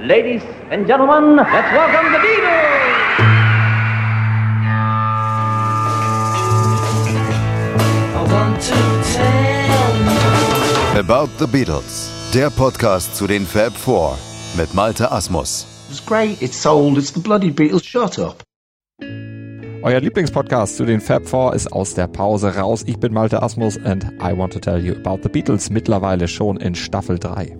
Ladies and gentlemen, let's welcome the Beatles! About the Beatles, der Podcast zu den Fab Four mit Malte Asmus. It's great, it's sold, it's the bloody Beatles, shut up. Euer Lieblingspodcast zu den Fab Four ist aus der Pause raus. Ich bin Malte Asmus and I want to tell you about the Beatles, mittlerweile schon in Staffel 3.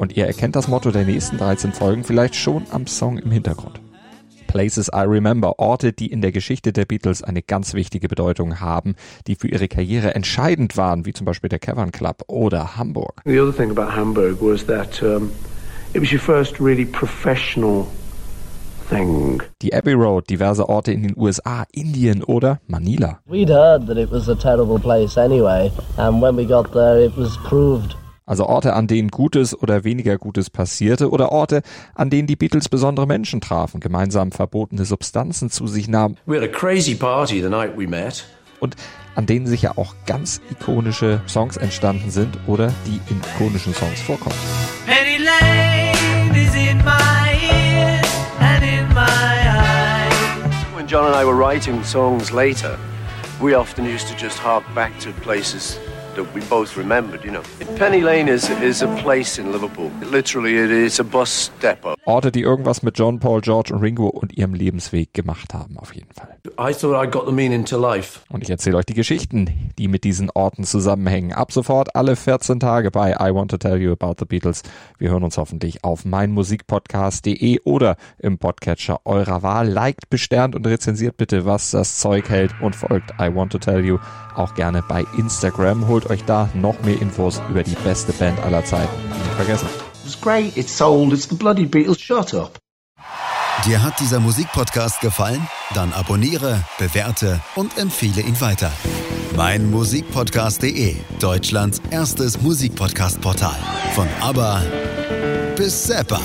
Und ihr erkennt das Motto der nächsten 13 Folgen vielleicht schon am Song im Hintergrund. Places I Remember, Orte, die in der Geschichte der Beatles eine ganz wichtige Bedeutung haben, die für ihre Karriere entscheidend waren, wie zum Beispiel der Cavern Club oder Hamburg. The other thing about Hamburg was that um, it was your first really professional thing. Die Abbey Road, diverse Orte in den USA, Indien oder Manila. We'd heard that it was a terrible place anyway, and when we got there, it was proved. Also Orte, an denen Gutes oder weniger Gutes passierte oder Orte, an denen die Beatles besondere Menschen trafen, gemeinsam verbotene Substanzen zu sich nahmen We had a crazy party the night we met. und an denen sicher auch ganz ikonische Songs entstanden sind oder die in ikonischen Songs vorkommen. Penny Lane is in my ears and in my eyes. When John and I were writing songs later, we often used to just hark back to places that we both remembered, you know. Penny Lane is, is a place in Liverpool. Literally, it is a bus depot. Orte, die irgendwas mit John, Paul, George und Ringo und ihrem Lebensweg gemacht haben, auf jeden Fall. I thought I got the meaning to life. Und ich erzähle euch die Geschichten, die mit diesen Orten zusammenhängen. Ab sofort alle 14 Tage bei I Want to Tell You About the Beatles. Wir hören uns hoffentlich auf meinmusikpodcast.de oder im Podcatcher eurer Wahl. Liked, besternt und rezensiert bitte, was das Zeug hält und folgt I Want to Tell You auch gerne bei Instagram. Holt euch da noch mehr Infos über die beste Band aller Zeiten. Nicht vergessen. It's great, it's sold, it's the bloody Beatles, shut up. Dir hat dieser Musikpodcast gefallen? Dann abonniere, bewerte und empfehle ihn weiter. Mein Musikpodcast.de, Deutschlands erstes Musikpodcast-Portal. Von ABBA bis Zappa.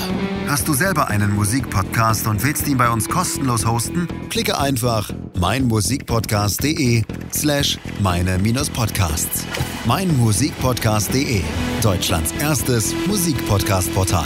Hast du selber einen Musikpodcast und willst ihn bei uns kostenlos hosten? Klicke einfach meinmusikpodcast.de slash meine-podcasts. Mein Musikpodcast.de, Deutschlands erstes Musikpodcast-Portal.